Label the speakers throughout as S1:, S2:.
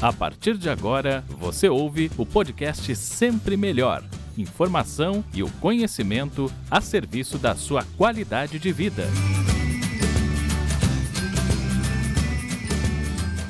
S1: A partir de agora, você ouve o podcast Sempre Melhor. Informação e o conhecimento a serviço da sua qualidade de vida.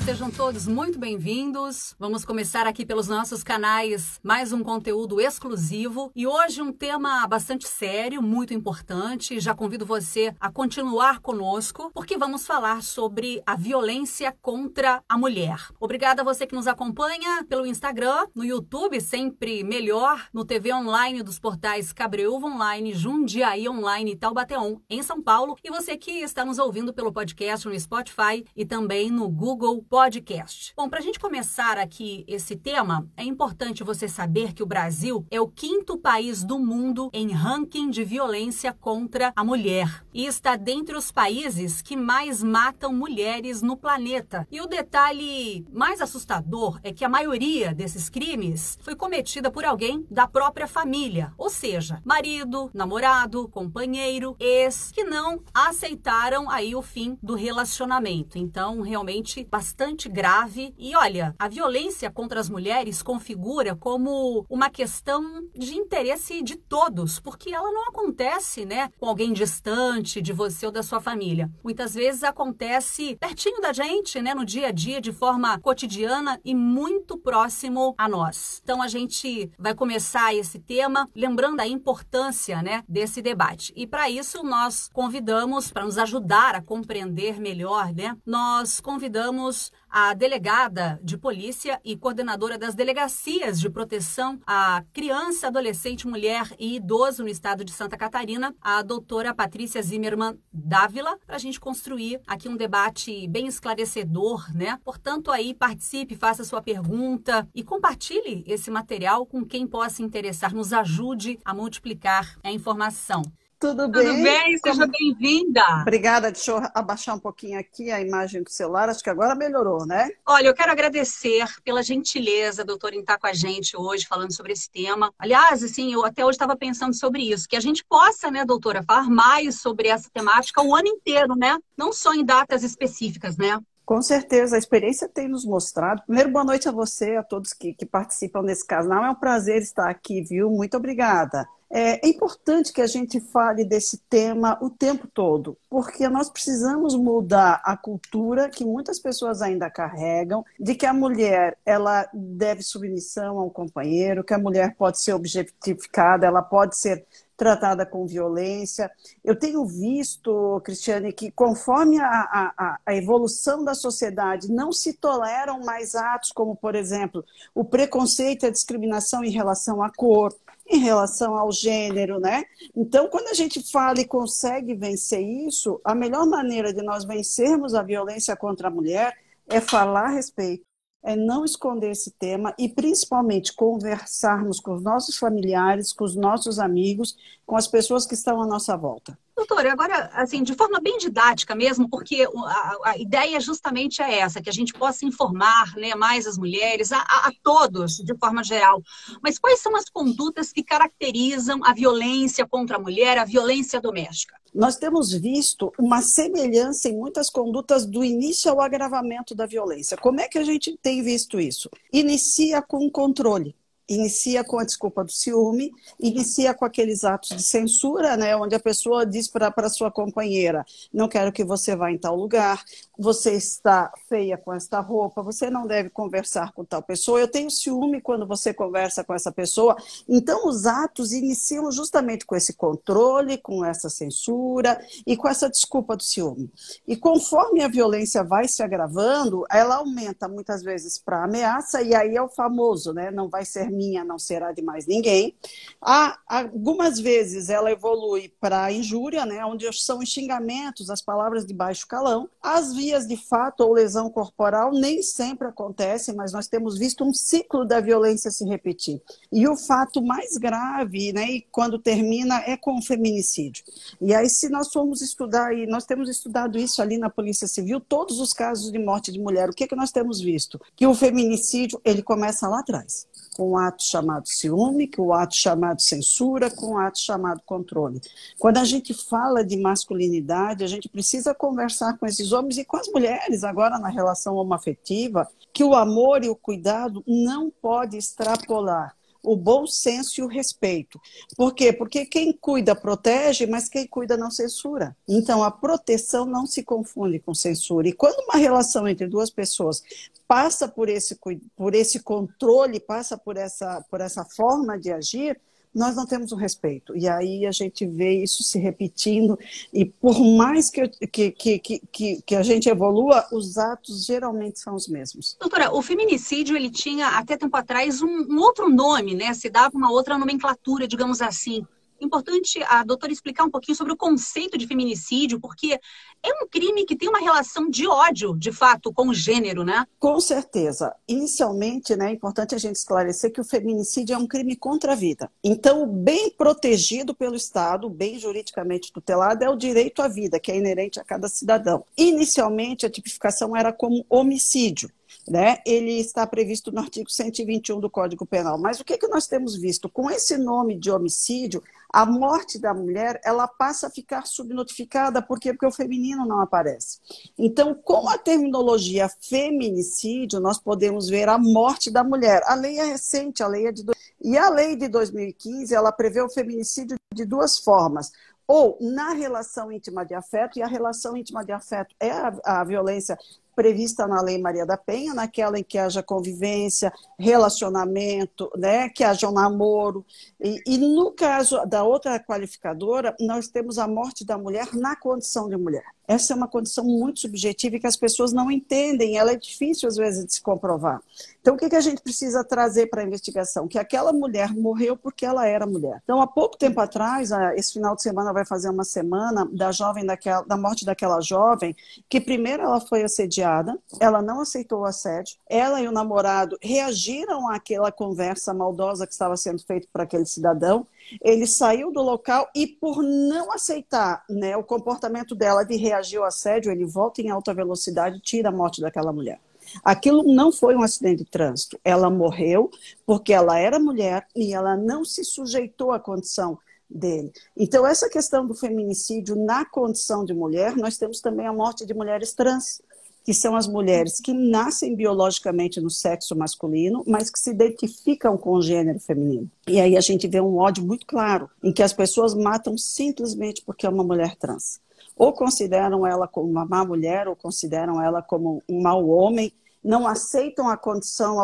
S2: Sejam todos muito bem-vindos. Vamos começar aqui pelos nossos canais mais um conteúdo exclusivo e hoje um tema bastante sério, muito importante. Já convido você a continuar conosco porque vamos falar sobre a violência contra a mulher. Obrigada a você que nos acompanha pelo Instagram, no YouTube, sempre melhor, no TV online dos portais Cabreuva Online, Jundiaí Online e Taubateon, em São Paulo, e você que está nos ouvindo pelo podcast no Spotify e também no Google Podcast podcast. Bom, para a gente começar aqui esse tema, é importante você saber que o Brasil é o quinto país do mundo em ranking de violência contra a mulher e está dentre os países que mais matam mulheres no planeta. E o detalhe mais assustador é que a maioria desses crimes foi cometida por alguém da própria família, ou seja, marido, namorado, companheiro, ex, que não aceitaram aí o fim do relacionamento. Então, realmente bastante bastante grave. E olha, a violência contra as mulheres configura como uma questão de interesse de todos, porque ela não acontece, né, com alguém distante de você ou da sua família. Muitas vezes acontece pertinho da gente, né, no dia a dia, de forma cotidiana e muito próximo a nós. Então a gente vai começar esse tema lembrando a importância, né, desse debate. E para isso nós convidamos para nos ajudar a compreender melhor, né? Nós convidamos a delegada de polícia e coordenadora das delegacias de proteção à criança, adolescente, mulher e idoso no estado de Santa Catarina, a doutora Patrícia Zimmermann Dávila, para a gente construir aqui um debate bem esclarecedor, né? Portanto, aí participe, faça sua pergunta e compartilhe esse material com quem possa interessar, nos ajude a multiplicar a informação.
S3: Tudo bem?
S2: Tudo bem, seja Como... bem-vinda.
S3: Obrigada, deixa eu abaixar um pouquinho aqui a imagem do celular, acho que agora melhorou, né?
S2: Olha, eu quero agradecer pela gentileza, doutora, em estar com a gente hoje falando sobre esse tema. Aliás, assim, eu até hoje estava pensando sobre isso, que a gente possa, né, doutora, falar mais sobre essa temática o ano inteiro, né? Não só em datas específicas, né?
S3: Com certeza, a experiência tem nos mostrado. Primeiro, boa noite a você, a todos que, que participam desse canal. É um prazer estar aqui, viu? Muito obrigada. É, é importante que a gente fale desse tema o tempo todo, porque nós precisamos mudar a cultura que muitas pessoas ainda carregam de que a mulher ela deve submissão ao companheiro, que a mulher pode ser objetificada, ela pode ser tratada com violência. Eu tenho visto, Cristiane, que conforme a, a, a, evolução da sociedade, não se toleram mais atos como, por exemplo, o preconceito e a discriminação em relação à cor, em relação ao gênero, né? Então, quando a gente fala e consegue vencer isso, a melhor maneira de nós vencermos a violência contra a mulher é falar a respeito, é não esconder esse tema e principalmente conversarmos com os nossos familiares, com os nossos amigos, com as pessoas que estão à nossa volta.
S2: Doutora, agora, assim, de forma bem didática mesmo, porque a, a, ideia justamente é essa, que a gente possa informar né, mais as mulheres, a, a, todos, de forma geral. Mas quais são as condutas que caracterizam a violência contra a mulher, a violência doméstica?
S3: Nós temos visto uma semelhança em muitas condutas do início ao agravamento da violência. Como é que a gente tem visto isso? Inicia com controle inicia com a desculpa do ciúme, inicia com aqueles atos de censura, né, onde a pessoa diz para sua companheira: não quero que você vá em tal lugar, você está feia com esta roupa, você não deve conversar com tal pessoa. Eu tenho ciúme quando você conversa com essa pessoa. Então, os atos iniciam justamente com esse controle, com essa censura e com essa desculpa do ciúme. E conforme a violência vai se agravando, ela aumenta muitas vezes para ameaça, e aí é o famoso, né? Não vai ser minha não será de mais ninguém. Há, algumas vezes ela evolui para injúria, né, onde são os xingamentos, as palavras de baixo calão. As vias de fato ou lesão corporal nem sempre acontecem, mas nós temos visto um ciclo da violência se repetir. E o fato mais grave, né, e quando termina, é com o feminicídio. E aí, se nós formos estudar, e nós temos estudado isso ali na Polícia Civil, todos os casos de morte de mulher, o que, é que nós temos visto? Que o feminicídio, ele começa lá atrás com o ato chamado ciúme, com o ato chamado censura, com o ato chamado controle. Quando a gente fala de masculinidade, a gente precisa conversar com esses homens e com as mulheres, agora na relação homoafetiva, que o amor e o cuidado não pode extrapolar o bom senso e o respeito. Por quê? Porque quem cuida protege, mas quem cuida não censura. Então, a proteção não se confunde com censura. E quando uma relação entre duas pessoas passa por esse, por esse controle, passa por essa, por essa forma de agir, nós não temos o respeito. E aí a gente vê isso se repetindo, e por mais que, que, que, que, que a gente evolua, os atos geralmente são os mesmos.
S2: Doutora, o feminicídio ele tinha até tempo atrás um, um outro nome, né? Se dava uma outra nomenclatura, digamos assim importante a doutora explicar um pouquinho sobre o conceito de feminicídio, porque é um crime que tem uma relação de ódio, de fato, com o gênero, né?
S3: Com certeza. Inicialmente, né, é importante a gente esclarecer que o feminicídio é um crime contra a vida. Então, bem protegido pelo Estado, bem juridicamente tutelado, é o direito à vida, que é inerente a cada cidadão. Inicialmente, a tipificação era como homicídio né, ele está previsto no artigo 121 do Código Penal. Mas o que, que nós temos visto? Com esse nome de homicídio, a morte da mulher ela passa a ficar subnotificada, por quê? Porque o feminino não aparece. Então, com a terminologia feminicídio, nós podemos ver a morte da mulher. A lei é recente, a lei é de... E a lei de 2015, ela prevê o feminicídio de duas formas ou na relação íntima de afeto, e a relação íntima de afeto é a, a violência prevista na Lei Maria da Penha, naquela em que haja convivência, relacionamento, né, que haja um namoro. E, e, no caso da outra qualificadora, nós temos a morte da mulher na condição de mulher. Essa é uma condição muito subjetiva e que as pessoas não entendem, ela é difícil às vezes de se comprovar. Então, o que, a gente precisa trazer para a investigação? Que aquela mulher morreu porque ela era mulher. Então, há pouco tempo atrás, esse final de semana vai fazer uma semana da jovem daquela, da morte daquela jovem, que primeiro ela foi assediada, ela não aceitou o assédio, ela e o namorado reagiram àquela conversa maldosa que estava sendo feita por aquele cidadão, ele saiu do local e, por não aceitar né, o comportamento dela de reagir ao assédio, ele volta em alta velocidade e tira a morte daquela mulher. Aquilo não foi um acidente de trânsito. Ela morreu porque ela era mulher e ela não se sujeitou à condição dele. Então, essa questão do feminicídio na condição de mulher, nós temos também a morte de mulheres trans que são as mulheres que nascem biologicamente no sexo masculino, mas que se identificam com o gênero feminino. E aí a gente vê um ódio muito claro, em que as pessoas matam simplesmente porque é uma mulher trans. Ou consideram ela como uma má mulher, ou consideram ela como um mau homem, não aceitam a condição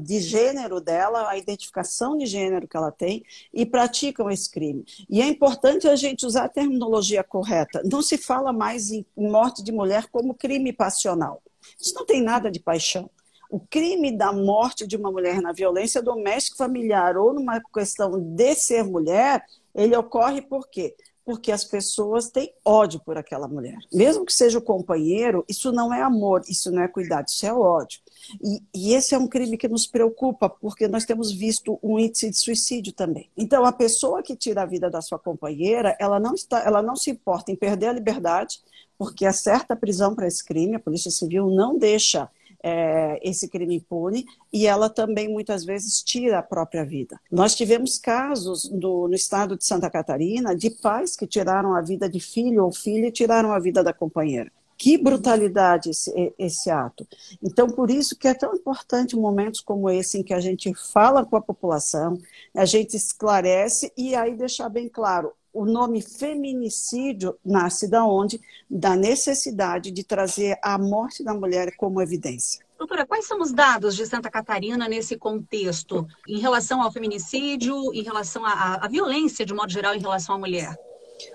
S3: de gênero dela, a identificação de gênero que ela tem e praticam esse crime. E é importante a gente usar a terminologia correta. Não se fala mais em morte de mulher como crime passional. Isso não tem nada de paixão. O crime da morte de uma mulher na violência doméstica familiar ou numa questão de ser mulher, ele ocorre por quê? Porque as pessoas têm ódio por aquela mulher. Mesmo que seja o companheiro, isso não é amor, isso não é cuidado, isso é ódio. E, e, esse é um crime que nos preocupa, porque nós temos visto um índice de suicídio também. Então, a pessoa que tira a vida da sua companheira, ela não, está, ela não se importa em perder a liberdade, porque é certa prisão para esse crime, a Polícia Civil não deixa é, esse crime impune e ela também muitas vezes tira a própria vida. Nós tivemos casos do, no estado de Santa Catarina de pais que tiraram a vida de filho ou filha e tiraram a vida da companheira. Que brutalidade esse, esse ato. Então, por isso que é tão importante momentos como esse, em que a gente fala com a população, a gente esclarece e aí deixar bem claro, o nome feminicídio nasce da onde? Da necessidade de trazer a morte da mulher como evidência.
S2: Doutora, quais são os dados de Santa Catarina nesse contexto, em relação ao feminicídio, em relação à, violência, de modo geral, em relação à mulher?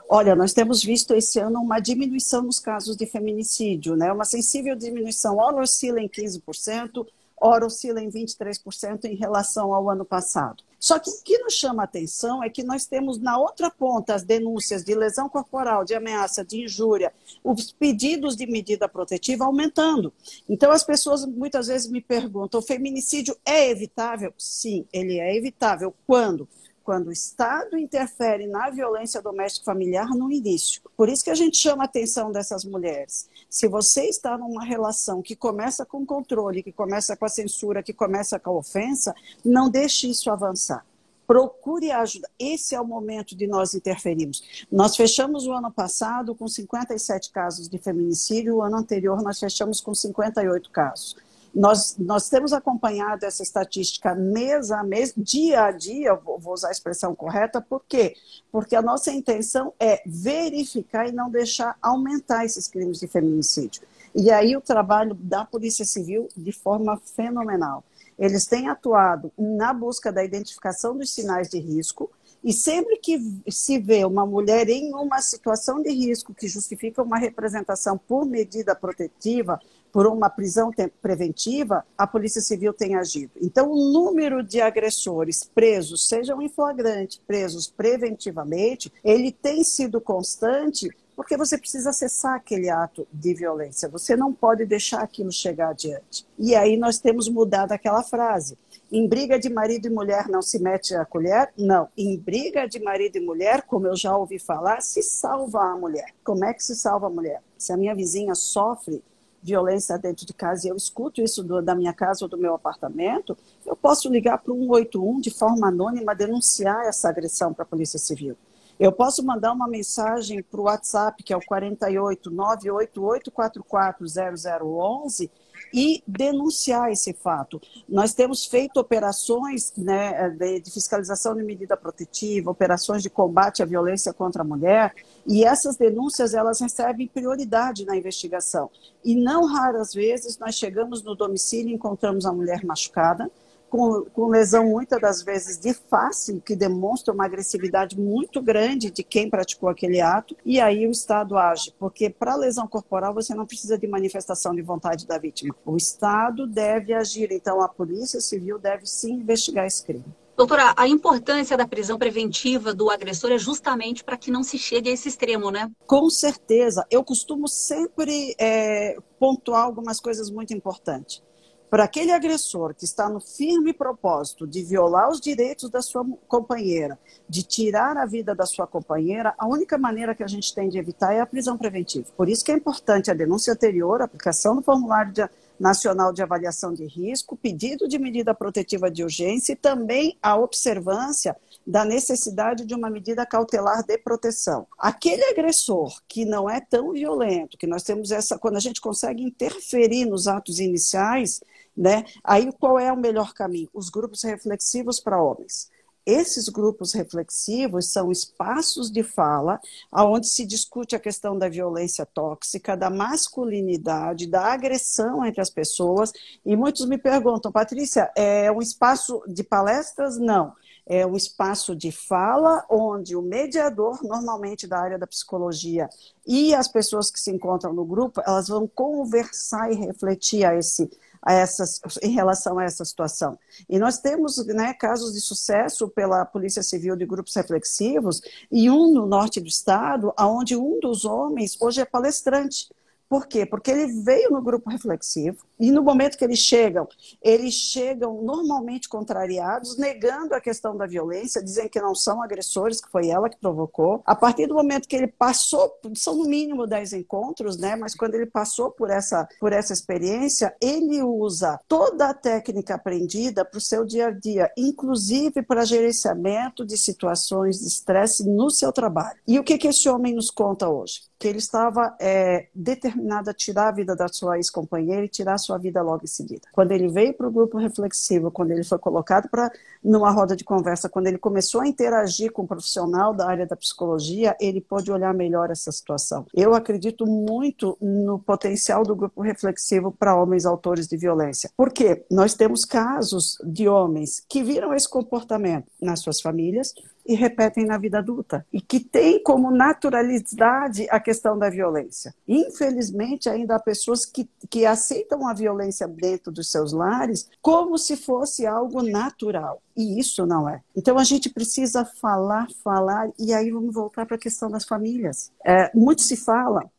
S3: Olha, nós temos visto esse ano uma diminuição nos casos de feminicídio, né? Uma sensível diminuição, ora oscila em 15%, ora oscila em 23% em relação ao ano passado. Só que o que nos chama a atenção é que nós temos na outra ponta as denúncias de lesão corporal, de ameaça, de injúria, os pedidos de medida protetiva aumentando. Então as pessoas muitas vezes me perguntam: o feminicídio é evitável? Sim, ele é evitável. Quando? Quando o Estado interfere na violência doméstica familiar no início. Por isso que a gente chama a atenção dessas mulheres. Se você está numa relação que começa com controle, que começa com a censura, que começa com a ofensa, não deixe isso avançar procure ajuda. Esse é o momento de nós interferirmos. Nós fechamos o ano passado com 57 casos de feminicídio, o ano anterior nós fechamos com 58 casos. Nós, nós temos acompanhado essa estatística mês a mês, dia a dia, vou usar a expressão correta, por quê? Porque a nossa intenção é verificar e não deixar aumentar esses crimes de feminicídio. E aí o trabalho da Polícia Civil de forma fenomenal. Eles têm atuado na busca da identificação dos sinais de risco, e sempre que se vê uma mulher em uma situação de risco que justifica uma representação por medida protetiva, por uma prisão preventiva, a Polícia Civil tem agido. Então, o número de agressores presos, sejam em flagrante, presos preventivamente, ele tem sido constante porque você precisa acessar aquele ato de violência. Você não pode deixar aquilo chegar adiante. E aí nós temos mudado aquela frase. Em briga de marido e mulher não se mete a colher? Não. Em briga de marido e mulher, como eu já ouvi falar, se salva a mulher. Como é que se salva a mulher? Se a minha vizinha sofre violência dentro de casa e eu escuto isso do, da minha casa ou do meu apartamento, eu posso ligar para o 181 de forma anônima denunciar essa agressão para a Polícia Civil. Eu posso mandar uma mensagem para o WhatsApp, que é o 48 988440011, e denunciar esse fato. Nós temos feito operações né, de, fiscalização de medida protetiva, operações de combate à violência contra a mulher, e essas denúncias elas recebem prioridade na investigação. E não raras vezes nós chegamos no domicílio e encontramos a mulher machucada, com, com, lesão muitas das vezes de face, que demonstra uma agressividade muito grande de quem praticou aquele ato, e aí o Estado age, porque para lesão corporal você não precisa de manifestação de vontade da vítima. O Estado deve agir, então a Polícia Civil deve sim investigar esse crime.
S2: Doutora, a importância da prisão preventiva do agressor é justamente para que não se chegue a esse extremo, né?
S3: Com certeza. Eu costumo sempre é, pontuar algumas coisas muito importantes. Para aquele agressor que está no firme propósito de violar os direitos da sua companheira, de tirar a vida da sua companheira, a única maneira que a gente tem de evitar é a prisão preventiva. Por isso que é importante a denúncia anterior, a aplicação do formulário de, nacional de avaliação de risco, pedido de medida protetiva de urgência e também a observância da necessidade de uma medida cautelar de proteção. Aquele agressor que não é tão violento, que nós temos essa, quando a gente consegue interferir nos atos iniciais, né? Aí qual é o melhor caminho? Os grupos reflexivos para homens. Esses grupos reflexivos são espaços de fala onde se discute a questão da violência tóxica, da masculinidade, da agressão entre as pessoas. E muitos me perguntam, Patrícia, é um espaço de palestras? Não é um espaço de fala onde o mediador, normalmente da área da psicologia, e as pessoas que se encontram no grupo, elas vão conversar e refletir a esse, a essas, em relação a essa situação. E nós temos né, casos de sucesso pela Polícia Civil de grupos reflexivos, e um no norte do estado, onde um dos homens hoje é palestrante. Por quê? Porque ele veio no grupo reflexivo e no momento que eles chegam, eles chegam normalmente contrariados, negando a questão da violência, dizem que não são agressores, que foi ela que provocou. A partir do momento que ele passou, são no mínimo 10 encontros, né? Mas quando ele passou por essa, por essa experiência, ele usa toda a técnica aprendida para o seu dia a dia, inclusive para gerenciamento de situações de estresse no seu trabalho. E o que, que esse homem nos conta hoje? Que ele estava é, determinado determinado a tirar a vida da sua ex-companheira e tirar a sua vida logo em seguida. Quando ele veio para o grupo reflexivo, quando ele foi colocado para numa roda de conversa, quando ele começou a interagir com um profissional da área da psicologia, ele pôde olhar melhor essa situação. Eu acredito muito no potencial do grupo reflexivo para homens autores de violência. Porque nós temos casos de homens que viram esse comportamento nas suas famílias, e repetem na vida adulta e que tem como naturalidade a questão da violência. Infelizmente, ainda há pessoas que, que aceitam a violência dentro dos seus lares como se fosse algo natural. E isso não é. Então a gente precisa falar, falar, e aí vamos voltar para a questão das famílias. É, muito se fala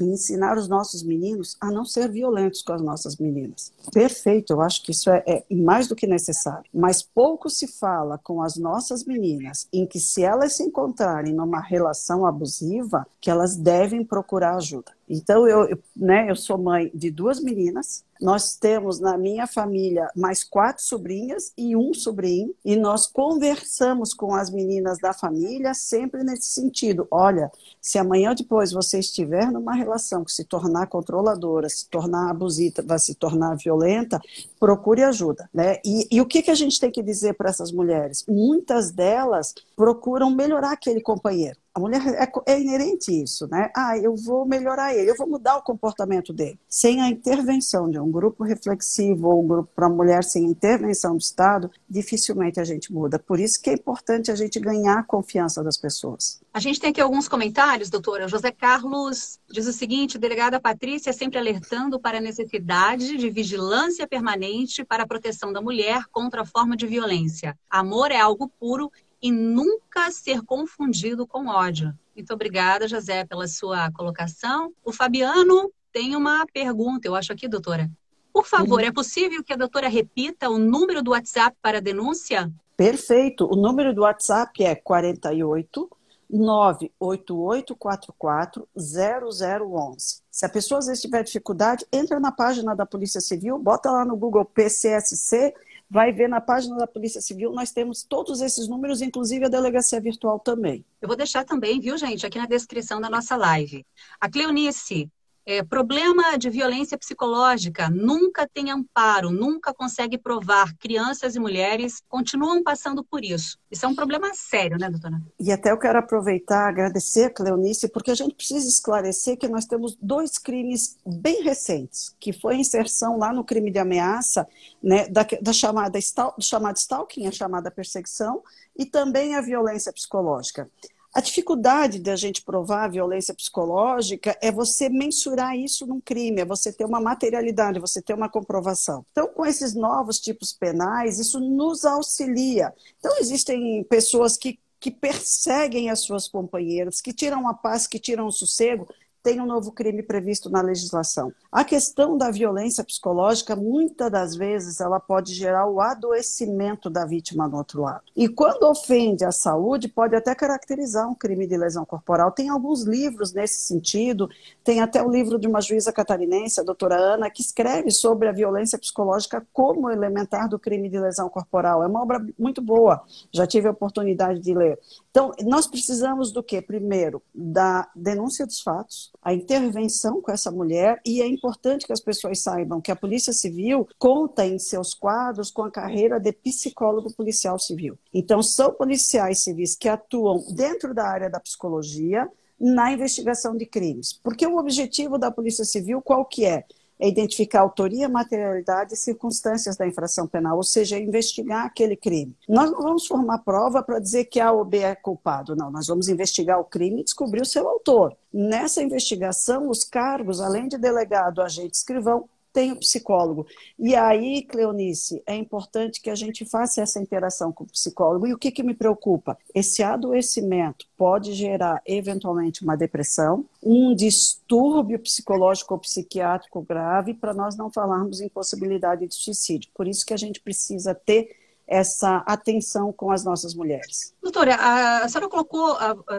S3: ensinar os nossos meninos a não ser violentos com as nossas meninas. Perfeito, eu acho que isso é, é, mais do que necessário. Mas pouco se fala com as nossas meninas em que, se elas se encontrarem numa relação abusiva, que elas devem procurar ajuda. Então, eu, né, eu sou mãe de duas meninas, nós temos na minha família mais quatro sobrinhas e um sobrinho, e nós conversamos com as meninas da família sempre nesse sentido. Olha, se amanhã ou depois você estiver numa relação que se tornar controladora, se tornar abusiva, se tornar violenta, procure ajuda. Né? E, e o que, que a gente tem que dizer para essas mulheres? Muitas delas procuram melhorar aquele companheiro. A mulher é, é, inerente isso, né? Ah, eu vou melhorar ele, eu vou mudar o comportamento dele. Sem a intervenção de um grupo reflexivo ou um grupo para mulher sem intervenção do Estado, dificilmente a gente muda. Por isso que é importante a gente ganhar a confiança das pessoas.
S2: A gente tem aqui alguns comentários, doutora. José Carlos diz o seguinte: delegada Patrícia sempre alertando para a necessidade de vigilância permanente para a proteção da mulher contra a forma de violência. Amor é algo puro e nunca ser confundido com ódio. Muito obrigada, José, pela sua colocação. O Fabiano tem uma pergunta, eu acho aqui, doutora. Por favor, uhum. é possível que a doutora repita o número do WhatsApp para denúncia?
S3: Perfeito. O número do WhatsApp é 48 98844 0011. Se a pessoa às vezes tiver dificuldade, entra na página da Polícia Civil, bota lá no Google PCSC vai ver na página da Polícia Civil, nós temos todos esses números, inclusive a delegacia virtual também.
S2: Eu vou deixar também, viu, gente, aqui na descrição da nossa live. A Cleonice, é, problema de violência psicológica nunca tem amparo, nunca consegue provar. Crianças e mulheres continuam passando por isso. Isso é um problema sério, né, doutora?
S3: E até eu quero aproveitar, agradecer a Cleonice, porque a gente precisa esclarecer que nós temos dois crimes bem recentes, que foi a inserção lá no crime de ameaça, né, da, da chamada, do chamado stalking, a chamada perseguição, e também a violência psicológica. A dificuldade da gente provar a violência psicológica é você mensurar isso num crime, é você ter uma materialidade, você ter uma comprovação. Então, com esses novos tipos penais, isso nos auxilia. Então, existem pessoas que, que perseguem as suas companheiras, que tiram a paz, que tiram o sossego, tem um novo crime previsto na legislação. A questão da violência psicológica, muitas das vezes, ela pode gerar o adoecimento da vítima do outro lado. E quando ofende a saúde, pode até caracterizar um crime de lesão corporal. Tem alguns livros nesse sentido, tem até o livro de uma juíza catarinense, a doutora Ana, que escreve sobre a violência psicológica como elementar do crime de lesão corporal. É uma obra muito boa, já tive a oportunidade de ler. Então, nós precisamos do quê? Primeiro, da denúncia dos fatos, a intervenção com essa mulher e é importante que as pessoas saibam que a Polícia Civil conta em seus quadros com a carreira de psicólogo policial civil. Então, são policiais civis que atuam dentro da área da psicologia na investigação de crimes. Porque o objetivo da Polícia Civil qual que é? É identificar autoria, materialidade e circunstâncias da infração penal, ou seja, investigar aquele crime. Nós não vamos formar prova para dizer que A ou B é culpado, não. Nós vamos investigar o crime e descobrir o seu autor. Nessa investigação, os cargos, além de delegado, agente, escrivão, tem o psicólogo. E aí, Cleonice, é importante que a gente faça essa interação com o psicólogo. E o que, que me preocupa? Esse adoecimento pode gerar, eventualmente, uma depressão, um distúrbio psicológico ou psiquiátrico grave, para nós não falarmos em possibilidade de suicídio. Por isso que a gente precisa ter essa atenção com as nossas mulheres.
S2: Doutora, a senhora colocou,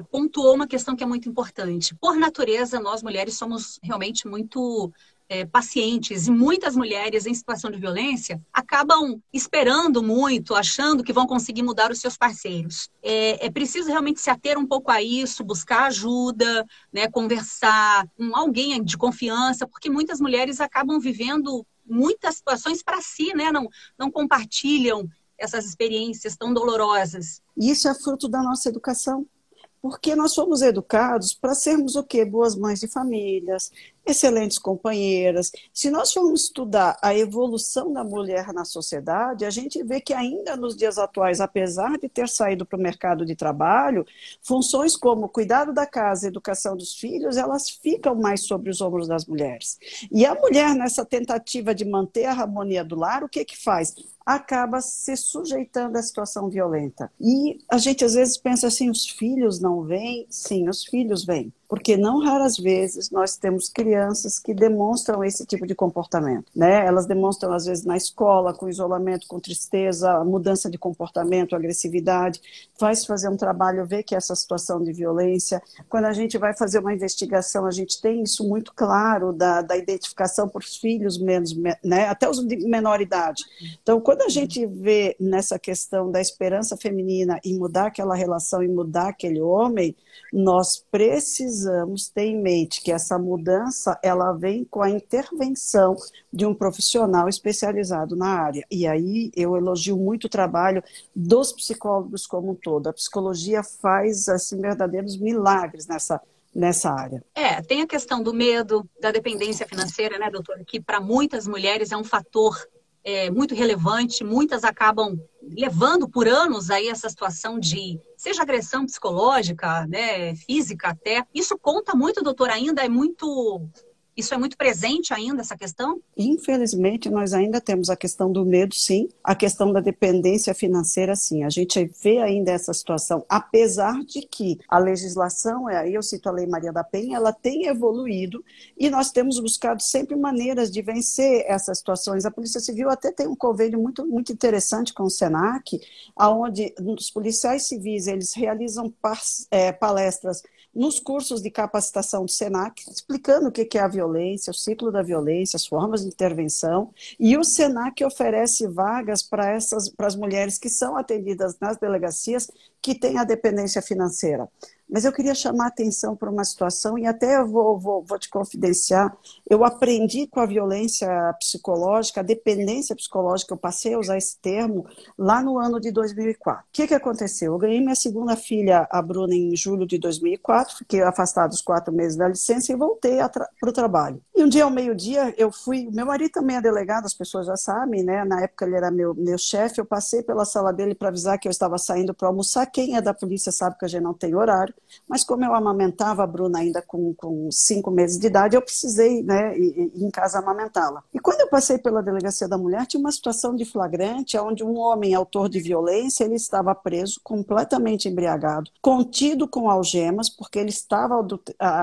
S2: pontuou uma questão que é muito importante. Por natureza, nós mulheres somos realmente muito é, pacientes e muitas mulheres em situação de violência acabam esperando muito, achando que vão conseguir mudar os seus parceiros. É, é preciso realmente se ater um pouco a isso, buscar ajuda, né, conversar com alguém de confiança, porque muitas mulheres acabam vivendo muitas situações para si, né, não, não compartilham essas experiências tão dolorosas.
S3: Isso é fruto da nossa educação porque nós fomos educados para sermos o quê? Boas mães de famílias, excelentes companheiras. Se nós formos estudar a evolução da mulher na sociedade, a gente vê que ainda nos dias atuais, apesar de ter saído para o mercado de trabalho, funções como cuidado da casa, educação dos filhos, elas ficam mais sobre os ombros das mulheres. E a mulher, nessa tentativa de manter a harmonia do lar, o que que faz? acaba se sujeitando à situação violenta. E a gente às vezes pensa assim, os filhos não vêm? Sim, os filhos vêm porque não raras vezes nós temos crianças que demonstram esse tipo de comportamento, né? Elas demonstram às vezes na escola, com isolamento, com tristeza, mudança de comportamento, agressividade. Vai se fazer um trabalho, ver que essa situação de violência. Quando a gente vai fazer uma investigação, a gente tem isso muito claro da, da identificação por filhos menos, né? Até os de menor idade. Então, quando a gente vê nessa questão da esperança feminina e mudar aquela relação e mudar aquele homem, nós precisamos ter em mente que essa mudança ela vem com a intervenção de um profissional especializado na área. E aí eu elogio muito o trabalho dos psicólogos como um todo. A psicologia faz assim verdadeiros milagres nessa nessa área.
S2: É, tem a questão do medo, da dependência financeira, né, doutora, que para muitas mulheres é um fator é, muito relevante, muitas acabam levando por anos aí essa situação de seja agressão psicológica, né, física até. Isso conta muito, doutor, ainda é muito isso é muito presente ainda, essa questão?
S3: Infelizmente, nós ainda temos a questão do medo, sim, a questão da dependência financeira, sim. A gente vê ainda essa situação, apesar de que a legislação, é, aí eu cito a Lei Maria da Penha, ela tem evoluído e nós temos buscado sempre maneiras de vencer essas situações. A Polícia Civil até tem um convênio muito, muito interessante com o SENAC, onde os policiais civis eles realizam é, palestras nos cursos de capacitação do SENAC, explicando o que é a violência, o ciclo da violência, as formas de intervenção, e o SENAC oferece vagas para essas para as mulheres que são atendidas nas delegacias que têm a dependência financeira. Mas eu queria chamar a atenção para uma situação, e até eu vou, vou, vou te confidenciar, eu aprendi com a violência psicológica, a dependência psicológica, eu passei a usar esse termo lá no ano de 2004. O que, que aconteceu? Eu ganhei minha segunda filha, a Bruna, em julho de 2004, fiquei afastado os quatro meses da licença e voltei para o trabalho. E um dia ao meio-dia, eu fui, meu marido também é delegado, as pessoas já sabem, né? Na época ele era meu, meu chefe, eu passei pela sala dele para avisar que eu estava saindo para almoçar. Quem é da polícia sabe que a gente não tem horário. Mas como eu amamentava a Bruna ainda com, com cinco meses de idade, eu precisei, né, ir, ir em casa amamentá-la. E quando eu passei pela delegacia da mulher, tinha uma situação de flagrante, onde um homem autor de violência, ele estava preso, completamente embriagado, contido com algemas, porque ele estava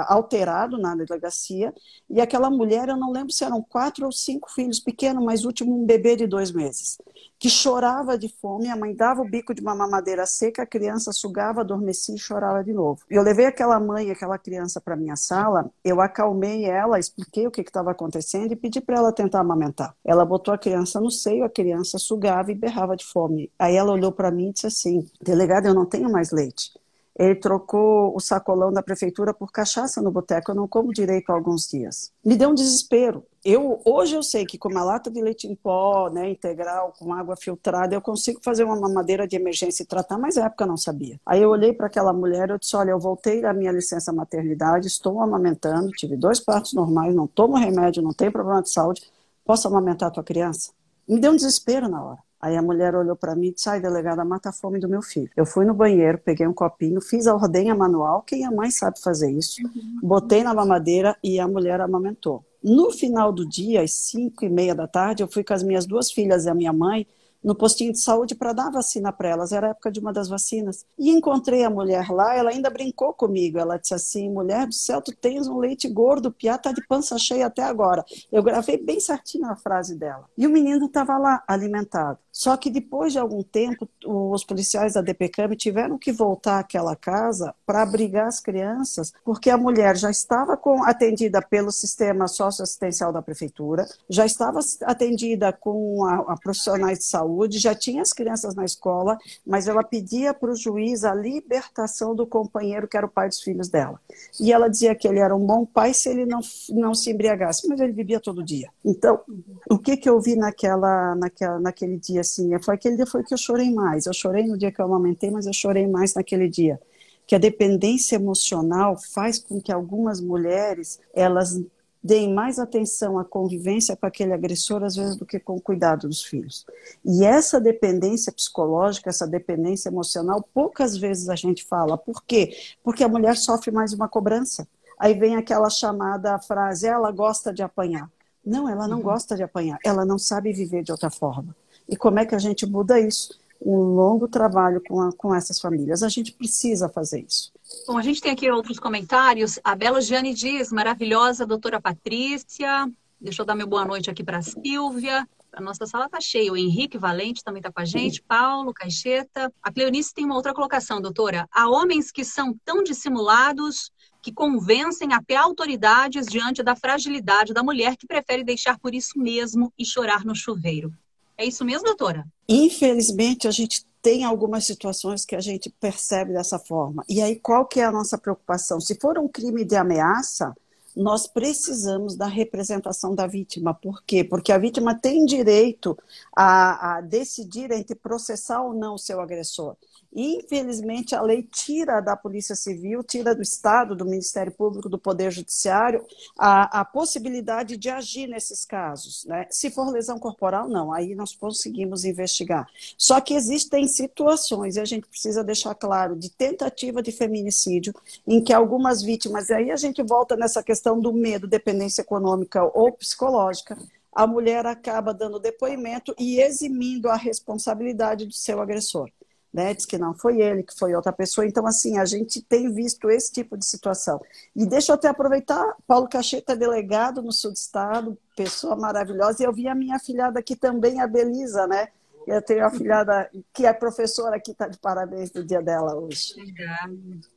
S3: alterado na delegacia, e aquela mulher, eu não lembro se eram quatro ou cinco filhos pequenos, mas último um bebê de dois meses que chorava de fome, a mãe dava o bico de uma mamadeira seca, a criança sugava, adormecia e chorava de novo. Eu levei aquela mãe e aquela criança para minha sala, eu acalmei ela, expliquei o que estava acontecendo e pedi para ela tentar amamentar. Ela botou a criança no seio, a criança sugava e berrava de fome. Aí ela olhou para mim e disse assim: "Delegado, eu não tenho mais leite." Ele trocou o sacolão da prefeitura por cachaça no boteco, eu não como direito há alguns dias. Me deu um desespero eu hoje eu sei que com uma lata de leite em pó, né, integral, com água filtrada, eu consigo fazer uma mamadeira de emergência e tratar, mas na época eu não sabia. Aí eu olhei para aquela mulher, eu disse: "Olha, eu voltei da minha licença maternidade, estou amamentando, tive dois partos normais, não tomo remédio, não tenho problema de saúde, posso amamentar a tua criança?" Me deu um desespero na hora. Aí a mulher olhou para mim e disse: Ai, delegada, mata a fome do meu filho. Eu fui no banheiro, peguei um copinho, fiz a ordenha manual, quem a mãe sabe fazer isso, uhum. botei na mamadeira e a mulher amamentou. No final do dia, às cinco e meia da tarde, eu fui com as minhas duas filhas e a minha mãe no postinho de saúde para dar vacina para elas. Era a época de uma das vacinas. E encontrei a mulher lá, ela ainda brincou comigo. Ela disse assim: mulher do céu, tu tens um leite gordo, o piá tá de pança cheia até agora. Eu gravei bem certinho a frase dela. E o menino estava lá, alimentado. Só que depois de algum tempo, os policiais da DPCAM tiveram que voltar àquela casa para abrigar as crianças, porque a mulher já estava com, atendida pelo sistema socioassistencial da prefeitura, já estava atendida com a, a profissionais de saúde, já tinha as crianças na escola, mas ela pedia para o juiz a libertação do companheiro que era o pai dos filhos dela. E ela dizia que ele era um bom pai se ele não, não se embriagasse, mas ele bebia todo dia. Então, o que, que eu vi naquela, naquela, naquele dia? Assim, foi aquele dia foi que eu chorei mais. Eu chorei no dia que eu amamentei, mas eu chorei mais naquele dia. Que a dependência emocional faz com que algumas mulheres, elas deem mais atenção à convivência com aquele agressor, às vezes, do que com o cuidado dos filhos. E essa dependência psicológica, essa dependência emocional, poucas vezes a gente fala. Por quê? Porque a mulher sofre mais uma cobrança. Aí vem aquela chamada frase, ela gosta de apanhar. Não, ela não uhum. gosta de apanhar, ela não sabe viver de outra forma. E como é que a gente muda isso? Um longo trabalho com, a, com essas famílias. A gente precisa fazer isso.
S2: Bom, a gente tem aqui outros comentários. A Bela Giane diz, maravilhosa doutora Patrícia. Deixa eu dar meu boa noite aqui para a Silvia. A nossa sala está cheia. O Henrique Valente também está com a gente. Paulo, Caixeta. A Cleonice tem uma outra colocação, doutora. Há homens que são tão dissimulados que convencem até autoridades diante da fragilidade da mulher que prefere deixar por isso mesmo e chorar no chuveiro. É isso mesmo, doutora?
S3: Infelizmente, a gente tem algumas situações que a gente percebe dessa forma. E aí, qual que é a nossa preocupação? Se for um crime de ameaça, nós precisamos da representação da vítima. Por quê? Porque a vítima tem direito a, a decidir entre processar ou não o seu agressor. Infelizmente, a lei tira da Polícia Civil, tira do Estado, do Ministério Público, do Poder Judiciário, a, a possibilidade de agir nesses casos. Né? Se for lesão corporal, não, aí nós conseguimos investigar. Só que existem situações, e a gente precisa deixar claro, de tentativa de feminicídio, em que algumas vítimas, e aí a gente volta nessa questão do medo, dependência econômica ou psicológica, a mulher acaba dando depoimento e eximindo a responsabilidade do seu agressor né? Diz que não foi ele, que foi outra pessoa. Então, assim, a gente tem visto esse tipo de situação. E deixa eu até aproveitar, Paulo Cacheta é delegado no sul do estado, pessoa maravilhosa, e eu vi a minha filhada aqui também, a Belisa, né? Eu tenho a filhada que é professora aqui, está de parabéns no dia dela hoje.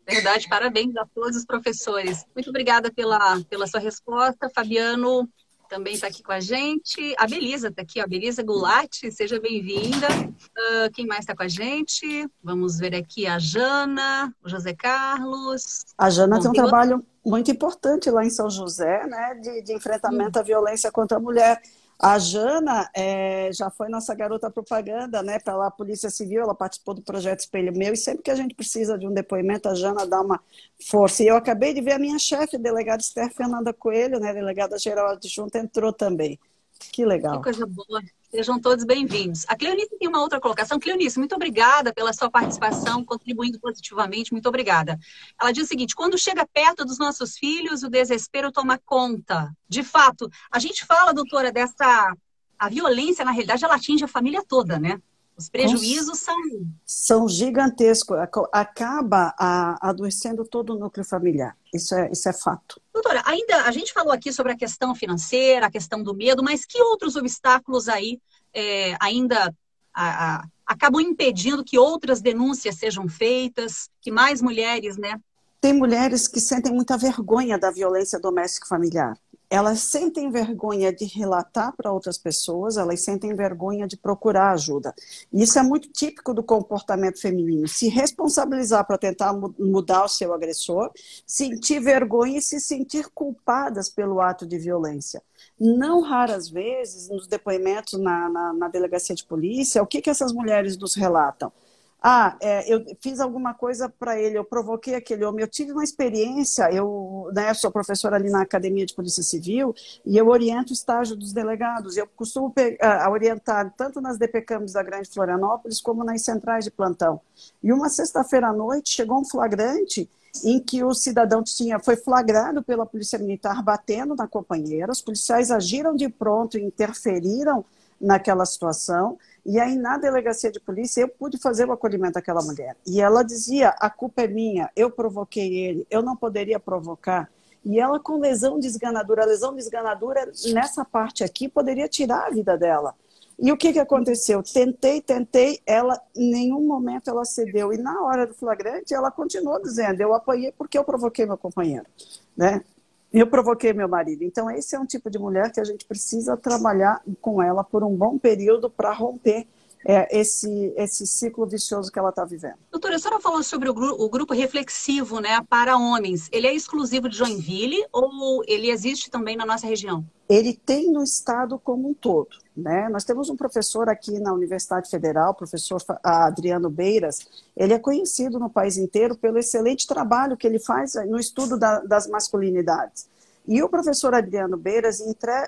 S2: Verdade, parabéns a todos os professores. Muito obrigada pela, pela sua resposta, Fabiano também está aqui com a gente. A Belisa está aqui, a Belisa Goulart, seja bem-vinda. Uh, quem mais está com a gente? Vamos ver aqui a Jana, o José Carlos.
S3: A Jana Bom, tem um trabalho muito importante lá em São José, né, de, de enfrentamento à violência contra a mulher. A Jana é, já foi nossa garota propaganda, né, pela Polícia Civil, ela participou do projeto Espelho Meu, e sempre que a gente precisa de um depoimento, a Jana dá uma força. E eu acabei de ver a minha chefe, a delegada Esther Fernanda Coelho, né, delegada geral adjunta, entrou também. Que legal.
S2: Que coisa boa. Sejam todos bem-vindos. A Cleonice tem uma outra colocação. Cleonice, muito obrigada pela sua participação, contribuindo positivamente. Muito obrigada. Ela diz o seguinte: quando chega perto dos nossos filhos, o desespero toma conta. De fato, a gente fala, doutora, dessa. A violência, na realidade, ela atinge a família toda, né? Os prejuízos são.
S3: São gigantescos. Acaba adoecendo todo o núcleo familiar. Isso é, isso é fato.
S2: Doutora, ainda a gente falou aqui sobre a questão financeira, a questão do medo, mas que outros obstáculos aí é, ainda a, a, acabam impedindo que outras denúncias sejam feitas, que mais mulheres, né?
S3: Tem mulheres que sentem muita vergonha da violência doméstica familiar elas sentem vergonha de relatar para outras pessoas, elas sentem vergonha de procurar ajuda. Isso é muito típico do comportamento feminino: se responsabilizar para tentar mudar o seu agressor, sentir vergonha e se sentir culpadas pelo ato de violência. Não raras vezes, nos depoimentos na, na, na delegacia de polícia, o que, que essas mulheres nos relatam? Ah, é, eu fiz alguma coisa para ele, eu provoquei aquele homem, eu tive uma experiência, eu né, sou professora ali na Academia de Polícia Civil e eu oriento o estágio dos delegados, eu costumo orientar tanto nas DPCAMs da Grande Florianópolis como nas centrais de plantão. E uma sexta-feira à noite chegou um flagrante em que o cidadão tinha, foi flagrado pela Polícia Militar batendo na companheira, os policiais agiram de pronto e interferiram naquela situação, e aí, na delegacia de polícia, eu pude fazer o acolhimento daquela mulher. E ela dizia: a culpa é minha, eu provoquei ele, eu não poderia provocar. E ela, com lesão desganadora, a lesão desganadora, nessa parte aqui, poderia tirar a vida dela. E o que, que aconteceu? Tentei, tentei, ela, em nenhum momento ela cedeu. E na hora do flagrante, ela continuou dizendo: eu apanhei porque eu provoquei meu companheiro. Né? Eu provoquei meu marido. Então, esse é um tipo de mulher que a gente precisa trabalhar com ela por um bom período para romper é, esse, esse ciclo vicioso que ela está vivendo.
S2: Doutora, a senhora falou sobre o, gru o, grupo reflexivo né, para homens. Ele é exclusivo de Joinville ou ele existe também na nossa região?
S3: Ele tem no estado como um todo. Né? Nós temos um professor aqui na Universidade Federal, professor Adriano Beiras. Ele é conhecido no país inteiro pelo excelente trabalho que ele faz no estudo da, das masculinidades. E o professor Adriano Beiras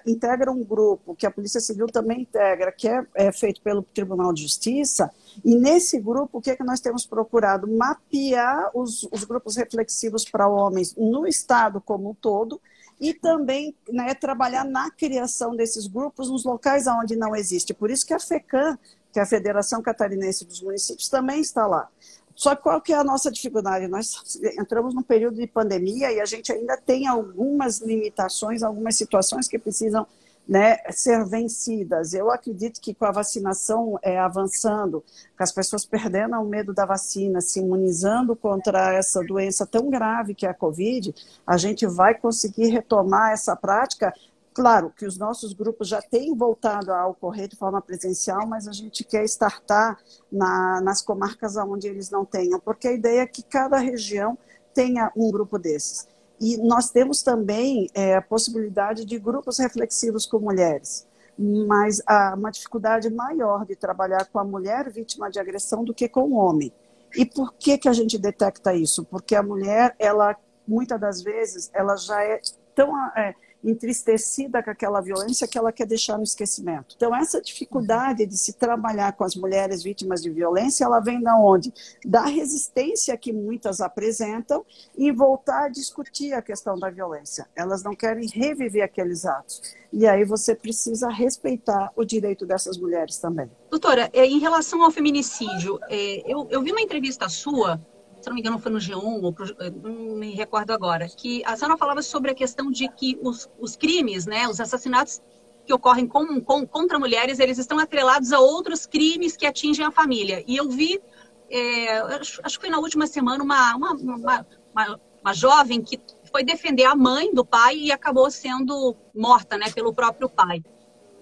S3: integra um grupo que a Polícia Civil também integra, que é, é feito pelo Tribunal de Justiça. E nesse grupo, o que é que nós temos procurado? Mapear os, os grupos reflexivos para homens no Estado como um todo e também né, trabalhar na criação desses grupos nos locais onde não existe. Por isso que a FECAM, que é a Federação Catarinense dos Municípios, também está lá Só que qual que é a nossa dificuldade? Nós entramos num período de pandemia e a gente ainda tem algumas limitações, algumas situações que precisam né, ser vencidas. Eu acredito que com a vacinação é, avançando, com as pessoas perdendo o medo da vacina, se imunizando contra essa doença tão grave que é a Covid, a gente vai conseguir retomar essa prática Claro que os nossos grupos já têm voltado a ocorrer de forma presencial, mas a gente quer startar na, nas comarcas onde eles não tenham, porque a ideia é que cada região tenha um grupo desses. E nós temos também é, a possibilidade de grupos reflexivos com mulheres, mas há uma dificuldade maior de trabalhar com a mulher vítima de agressão do que com o homem. E por que, que a gente detecta isso? Porque a mulher, ela muitas das vezes, ela já é tão é, entristecida com aquela violência que ela quer deixar no esquecimento. Então, essa dificuldade de se trabalhar com as mulheres vítimas de violência, ela vem da onde? Da resistência que muitas apresentam e voltar a discutir a questão da violência. Elas não querem reviver aqueles atos. E aí você precisa respeitar o direito dessas mulheres também.
S2: Doutora, é, em relação ao feminicídio, eu, eu vi uma entrevista sua se não me engano foi no G1, ou pro, não me recordo agora, que a senhora falava sobre a questão de que os, os crimes, né, os assassinatos que ocorrem com, com, contra mulheres, eles estão atrelados a outros crimes que atingem a família. E eu vi, é, acho, acho, que foi na última semana, uma, uma, uma, uma, uma jovem que foi defender a mãe do pai e acabou sendo morta né, pelo próprio pai.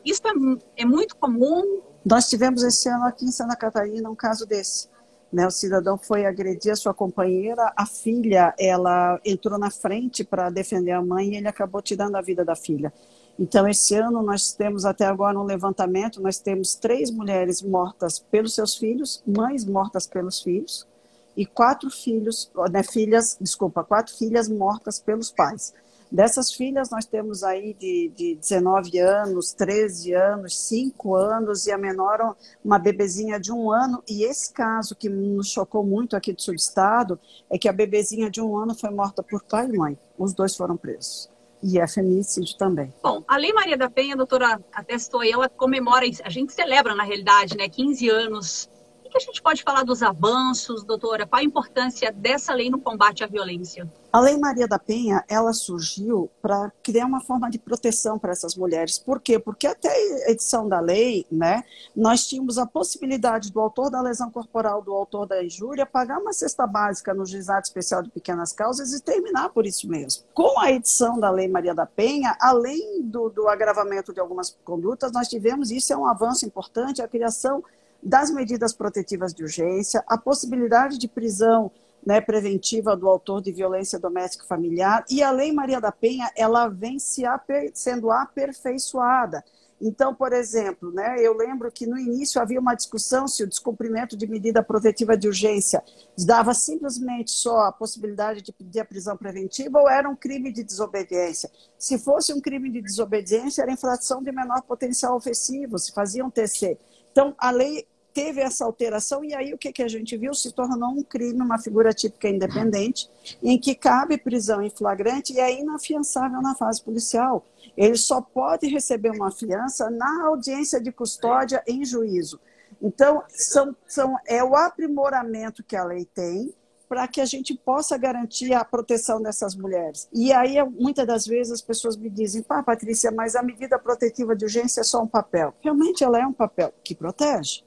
S2: Isso é, é muito comum.
S3: Nós tivemos esse ano aqui em Santa Catarina um caso desse. Né, o cidadão foi agredir a sua companheira, a filha, ela entrou na frente para defender a mãe e ele acabou tirando a vida da filha. Então, esse ano nós temos até agora um levantamento, nós temos três mulheres mortas pelos seus filhos, mães mortas pelos filhos, e quatro filhos, né, filhas, desculpa, quatro filhas mortas pelos pais. Dessas filhas, nós temos aí de, de 19 anos, 13 anos, 5 anos, e a menor, uma bebezinha de um ano. E esse caso que nos chocou muito aqui do subestado é que a bebezinha de um ano foi morta por pai e mãe. Os dois foram presos. E é feminicídio também.
S2: Bom, a Lei Maria da Penha, a doutora atestou, ela comemora, a gente celebra, na realidade, né, 15 anos que a gente pode falar dos avanços, doutora? Qual a importância dessa lei no combate à violência?
S3: A Lei Maria da Penha, ela surgiu para criar uma forma de proteção para essas mulheres. Por quê? Porque até a edição da lei, né, nós tínhamos a possibilidade do autor da lesão corporal, do autor da injúria, pagar uma cesta básica no juizado especial de pequenas causas e terminar por isso mesmo. Com a edição da Lei Maria da Penha, além do, do agravamento de algumas condutas, nós tivemos, isso é um avanço importante, a criação das medidas protetivas de urgência, a possibilidade de prisão né, preventiva do autor de violência doméstica familiar e a Lei Maria da Penha ela vem se aper, sendo aperfeiçoada. Então, por exemplo, né, eu lembro que no início havia uma discussão se o descumprimento de medida protetiva de urgência dava simplesmente só a possibilidade de pedir a prisão preventiva ou era um crime de desobediência. Se fosse um crime de desobediência, era infração de menor potencial ofensivo, se fazia um TC. Então, a lei teve essa alteração, e aí o que, que a gente viu? Se tornou um crime, uma figura típica independente, em que cabe prisão em flagrante e é inafiançável na fase policial. Ele só pode receber uma fiança na audiência de custódia em juízo. Então, são, são, é o aprimoramento que a lei tem para que a gente possa garantir a proteção dessas mulheres. E aí, muitas das vezes, as pessoas me dizem, pá, Patrícia, mas a medida protetiva de urgência é só um papel. Realmente, ela é um papel que protege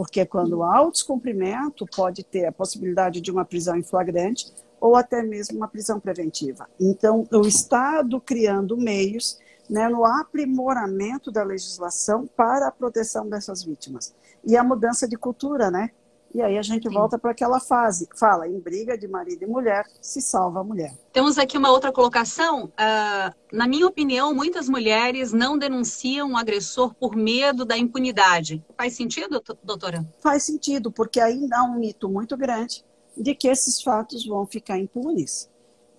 S3: porque quando há o descumprimento, pode ter a possibilidade de uma prisão em flagrante ou até mesmo uma prisão preventiva. Então, o Estado criando meios né, no aprimoramento da legislação para a proteção dessas vítimas. E a mudança de cultura, né? E aí a gente Sim. volta para aquela fase. Fala, em briga de marido e mulher, se salva a mulher.
S2: Temos aqui uma outra colocação. Uh, na minha opinião, muitas mulheres não denunciam o agressor por medo da impunidade. Faz sentido, doutora?
S3: Faz sentido, porque ainda há um mito muito grande de que esses fatos vão ficar impunes.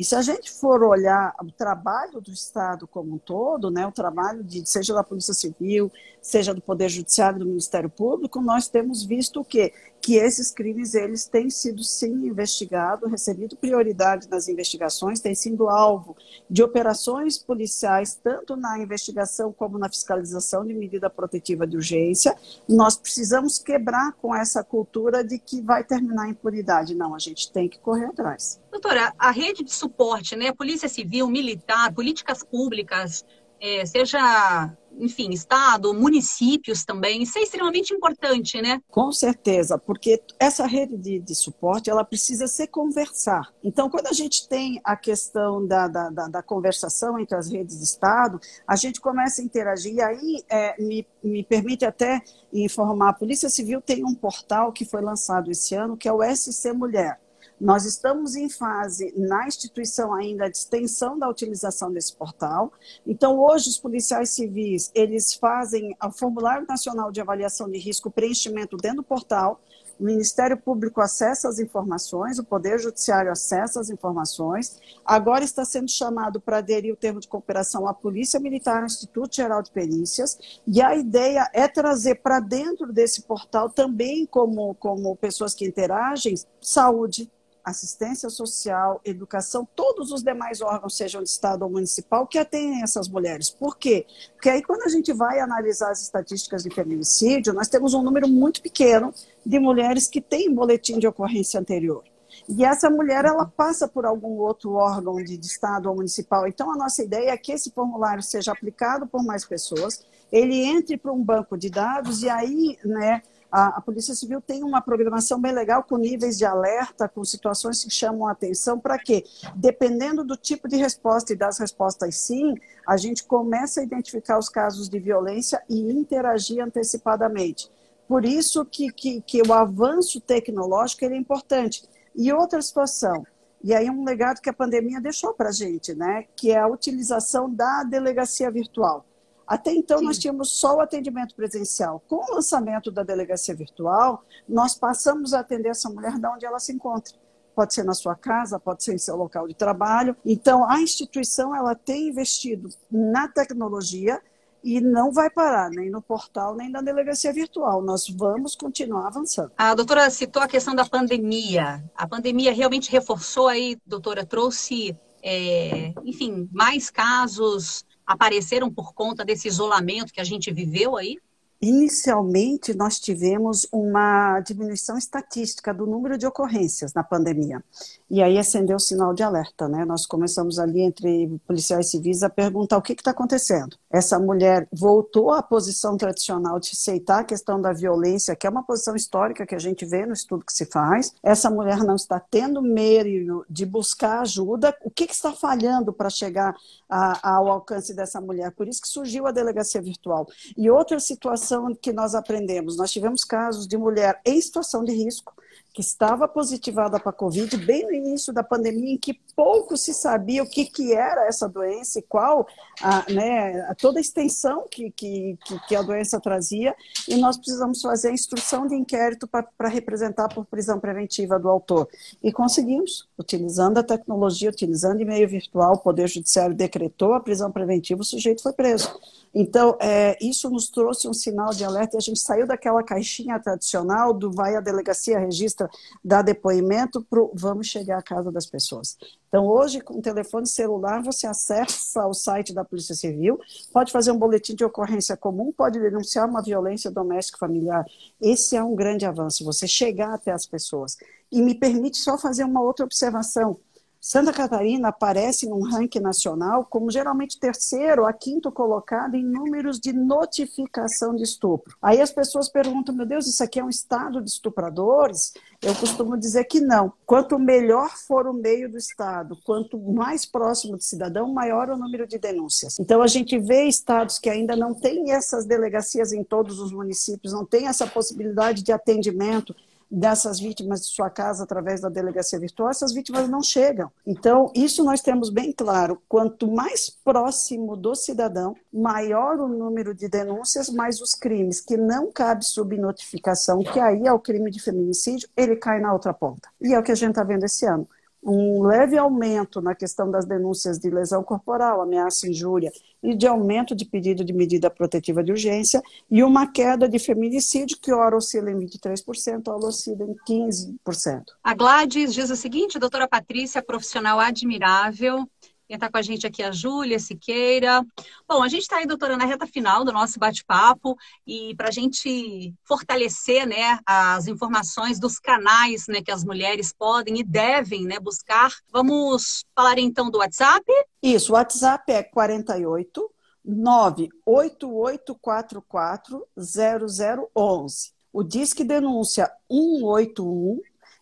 S3: E se a gente for olhar o trabalho do Estado como um todo, né, o trabalho de seja da Polícia Civil, seja do Poder Judiciário, do Ministério Público, nós temos visto o quê? Que esses crimes eles têm sido sim investigados, recebido prioridade nas investigações, têm sido alvo de operações policiais, tanto na investigação como na fiscalização de medida protetiva de urgência. Nós precisamos quebrar com essa cultura de que vai terminar a impunidade. Não, a gente tem que correr atrás.
S2: Doutora, a rede de suporte, né, Polícia Civil, Militar, políticas públicas, é, seja enfim, estado, municípios também. Isso é extremamente importante, né?
S3: Com certeza, porque essa rede de, de suporte, ela precisa se conversar. Então, quando a gente tem a questão da, da, da, da conversação entre as redes de Estado, a gente começa a interagir. E aí, é, me, me permite até informar, a Polícia Civil tem um portal que foi lançado esse ano, que é o SC Mulher. Nós estamos em fase, na instituição ainda, de extensão da utilização desse portal. Então, hoje, os policiais civis, eles fazem o Formulário Nacional de Avaliação de Risco, preenchimento dentro do portal, o Ministério Público acessa as informações, o Poder Judiciário acessa as informações. Agora está sendo chamado para aderir o termo de cooperação a Polícia Militar, o Instituto Geral de Perícias, e a ideia é trazer para dentro desse portal também, como, como pessoas que interagem, saúde, assistência social, educação, todos os demais órgãos, sejam de Estado ou municipal, que atendem essas mulheres. Por quê? Porque aí, quando a gente vai analisar as estatísticas de feminicídio, nós temos um número muito pequeno de mulheres que têm boletim de ocorrência anterior. E essa mulher, ela passa por algum outro órgão de, de Estado ou municipal. Então, a nossa ideia é que esse formulário seja aplicado por mais pessoas, ele entre para um banco de dados e aí, né, a, a, Polícia Civil tem uma programação bem legal com níveis de alerta, com situações que chamam a atenção, para quê? Dependendo do tipo de resposta e das respostas sim, a gente começa a identificar os casos de violência e interagir antecipadamente. Por isso que, que, que o avanço tecnológico é importante. E outra situação, e aí um legado que a pandemia deixou para a gente, né? que é a utilização da delegacia virtual. Até então, Sim. nós tínhamos só o atendimento presencial. Com o lançamento da delegacia virtual, nós passamos a atender essa mulher de onde ela se encontra. Pode ser na sua casa, pode ser em seu local de trabalho. Então, a instituição ela tem investido na tecnologia e não vai parar nem no portal nem na delegacia virtual. Nós vamos continuar avançando.
S2: A doutora citou a questão da pandemia. A pandemia realmente reforçou aí, doutora, trouxe, é, enfim, mais casos apareceram por conta desse isolamento que a gente viveu aí?
S3: Inicialmente, nós tivemos uma diminuição estatística do número de ocorrências na pandemia. E aí acendeu o sinal de alerta, né? Nós começamos ali entre policiais civis a perguntar o que está acontecendo. Essa mulher voltou à posição tradicional de aceitar a questão da violência, que é uma posição histórica que a gente vê no estudo que se faz. Essa mulher não está tendo meio de buscar ajuda. O que, que está falhando para chegar a, ao alcance dessa mulher? Por isso que surgiu a delegacia virtual. E outra situação que nós aprendemos, nós tivemos casos de mulher em situação de risco, que estava positivada para a Covid bem no início da pandemia, em que pouco se sabia o que, que era essa doença e qual a, né, toda a extensão que, que, que a doença trazia, e nós precisamos fazer a instrução de inquérito para representar por prisão preventiva do autor. E conseguimos, utilizando a tecnologia, utilizando e-mail virtual, o Poder Judiciário decretou a prisão preventiva, o sujeito foi preso. Então, é, isso nos trouxe um sinal de alerta e a gente saiu daquela caixinha tradicional do vai à delegacia, registra, dá depoimento, para vamos chegar à casa das pessoas. Então, hoje, com o telefone celular, você acessa o site da Polícia Civil, pode fazer um boletim de ocorrência comum, pode denunciar uma violência doméstica familiar. Esse é um grande avanço, você chegar até as pessoas. E me permite só fazer uma outra observação. Santa Catarina aparece num ranking nacional como geralmente terceiro a quinto colocado em números de notificação de estupro. Aí as pessoas perguntam: meu Deus, isso aqui é um estado de estupradores? Eu costumo dizer que não. Quanto melhor for o meio do estado, quanto mais próximo do cidadão, maior o número de denúncias. Então a gente vê estados que ainda não têm essas delegacias em todos os municípios, não tem essa possibilidade de atendimento dessas vítimas de sua casa através da delegacia virtual, essas vítimas não chegam. Então, isso nós temos bem claro. Quanto mais próximo do cidadão, maior o número de denúncias, mais os crimes que não cabe subnotificação, que aí é o crime de feminicídio, ele cai na outra ponta. E é o que a gente está vendo esse ano um leve aumento na questão das denúncias de lesão corporal, ameaça, injúria e de aumento de pedido de medida protetiva de urgência e uma queda de feminicídio que ora oscila em 23%, ora oscila em 15%.
S2: A Gladys diz o seguinte, doutora Patrícia, profissional admirável, quem está com a gente aqui é a Júlia Siqueira. Bom, a gente está aí, doutora, na reta final do nosso bate-papo e para a gente fortalecer né, as informações dos canais né, que as mulheres podem e devem né, buscar, vamos falar então do WhatsApp?
S3: Isso, o WhatsApp é 48 98844 0011. O Disque Denúncia 181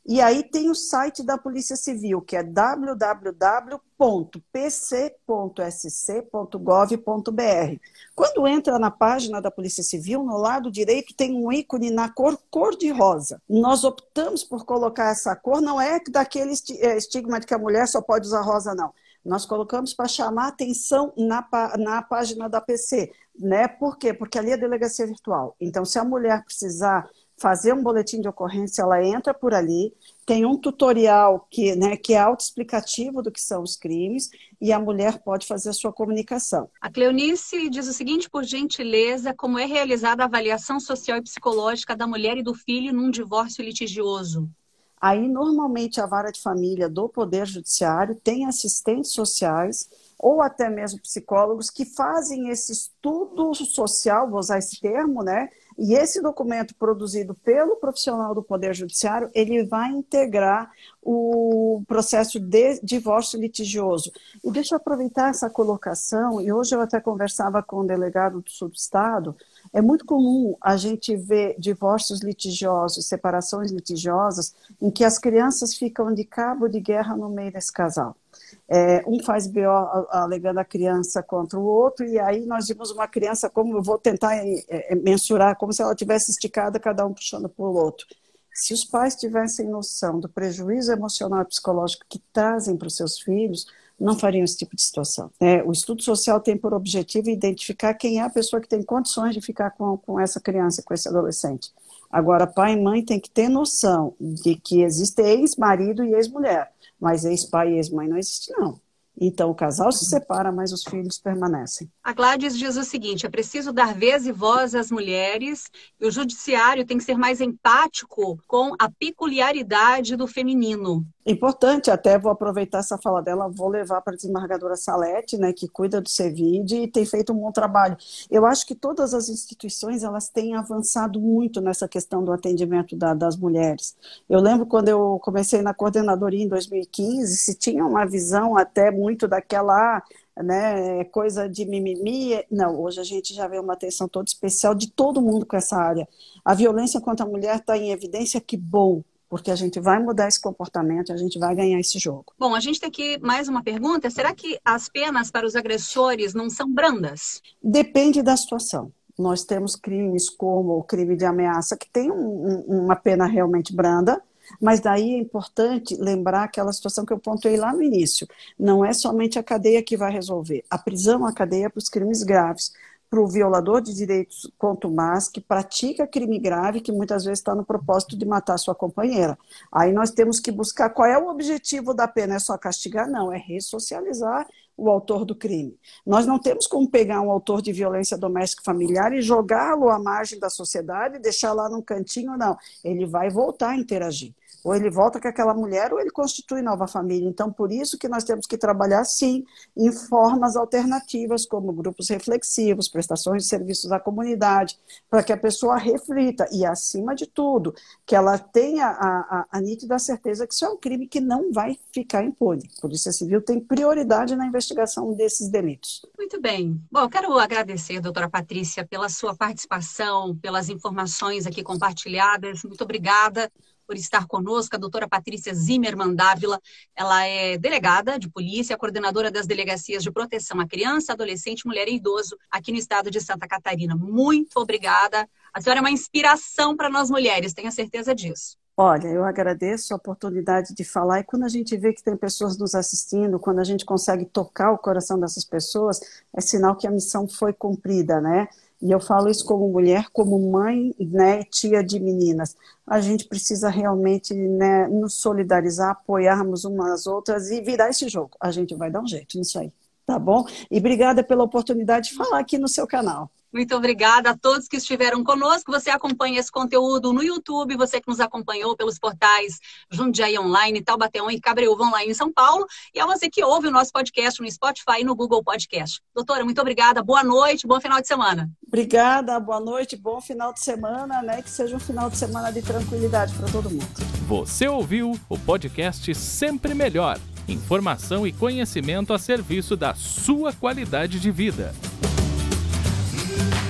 S3: e aí tem o site da Polícia Civil, que é www.pc.sc.gov.br. Quando entra na página da Polícia Civil, no lado direito tem um ícone na cor cor de rosa. Nós optamos por colocar essa cor, não é daquele é, estigma de que a mulher só pode usar rosa, não. Nós colocamos para chamar atenção na, na página da PC. Né? Por quê? Porque ali é delegacia virtual. Então, se a mulher precisar fazer um boletim de ocorrência, ela entra por ali, tem um tutorial que, né, que é autoexplicativo do que são os crimes e a mulher pode fazer a sua comunicação.
S2: A Cleonice diz o seguinte, por gentileza, como é realizada a avaliação social e psicológica da mulher e do filho num divórcio litigioso?
S3: Aí, normalmente, a vara de família do Poder Judiciário tem assistentes sociais ou até mesmo psicólogos que fazem esse estudo social, vou usar esse termo, né? E esse documento produzido pelo profissional do Poder Judiciário, ele vai integrar o processo de divórcio litigioso. E deixa eu aproveitar essa colocação, e hoje eu até conversava com o delegado do subestado, é muito comum a gente ver divórcios litigiosos, separações litigiosas, em que as crianças ficam de cabo de guerra no meio desse casal. É, um faz BO alegando a criança contra o outro, e aí nós vimos uma criança, como eu vou tentar é, é, mensurar, como se ela tivesse esticada, cada um puxando para o outro. Se os pais tivessem noção do prejuízo emocional e psicológico que trazem para os seus filhos, não fariam esse tipo de situação. É, o estudo social tem por objetivo identificar quem é a pessoa que tem condições de ficar com, com essa criança, com esse adolescente. Agora, pai e mãe têm que ter noção de que existe ex-marido e ex-mulher mas ex-pai e ex-mãe não existe, não. Então, o casal se separa, mas os filhos permanecem.
S2: A Gladys diz o seguinte: é preciso dar vez e voz às mulheres, e o judiciário tem que ser mais empático com a peculiaridade do feminino.
S3: Importante, até vou aproveitar essa fala dela, vou levar para a desembargadora Salete, né, que cuida do CEVID e tem feito um bom trabalho. Eu acho que todas as instituições elas têm avançado muito nessa questão do atendimento da, das mulheres. Eu lembro quando eu comecei na coordenadoria em 2015, se tinha uma visão até muito daquela né, coisa de mimimi. Não, hoje a gente já vê uma atenção toda especial de todo mundo com essa área. A violência contra a mulher está em evidência, que bom, porque a gente vai mudar esse comportamento a gente vai ganhar esse jogo.
S2: Bom, a gente tem aqui mais uma pergunta. Será que as penas para os agressores não são brandas?
S3: Depende da situação. Nós temos crimes como o crime de ameaça, que tem um, uma pena realmente branda, mas daí é importante lembrar aquela situação que eu pontuei lá no início. Não é somente a cadeia que vai resolver. A prisão, a cadeia é para os crimes graves para o violador de direitos contumaz que pratica crime grave, que muitas vezes está no propósito de matar sua companheira. Aí nós temos que buscar qual é o objetivo da pena, é só castigar? Não, é ressocializar o autor do crime. Nós não temos como pegar um autor de violência doméstica familiar e jogá-lo à margem da sociedade, deixar lá num cantinho, não. Ele vai voltar a interagir. Ou ele volta com aquela mulher, ou ele constitui nova família. Então, por isso que nós temos que trabalhar, sim, em formas alternativas, como grupos reflexivos, prestações de serviços à comunidade, para que a pessoa reflita e, acima de tudo, que ela tenha a, a, a nítida certeza que isso é um crime que não vai ficar impune. A Polícia Civil tem prioridade na investigação desses delitos.
S2: Muito bem. Bom, eu quero agradecer, doutora Patrícia, pela sua participação, pelas informações aqui compartilhadas. Muito obrigada por estar conosco, a doutora Patrícia Zimmermann Dávila. Ela é delegada de polícia, coordenadora das delegacias de proteção à criança, adolescente, mulher e idoso aqui no estado de Santa Catarina. Muito obrigada. A senhora é uma inspiração para nós mulheres, tenho certeza disso.
S3: Olha, eu agradeço a oportunidade de falar e quando a gente vê que tem pessoas nos assistindo, quando a gente consegue tocar o coração dessas pessoas, é sinal que a missão foi cumprida, né? E eu falo isso como mulher, como mãe, né, tia de meninas. A gente precisa realmente né, nos solidarizar, apoiarmos umas às outras e virar esse jogo. A gente vai dar um jeito nisso aí, tá bom? E obrigada pela oportunidade de falar aqui no seu canal.
S2: Muito obrigada a todos que estiveram conosco. Você acompanha esse conteúdo no YouTube, você que nos acompanhou pelos portais Jundiaí Online, Taubateão e Cabreúva Online em São Paulo, e a você que ouve o nosso podcast no Spotify e no Google Podcast. Doutora, muito obrigada, boa noite, bom final de semana.
S3: Obrigada, boa noite, bom final de semana, né? Que seja um final de semana de tranquilidade para todo mundo.
S1: Você ouviu o podcast Sempre Melhor. Informação e conhecimento a serviço da sua qualidade de vida. Thank you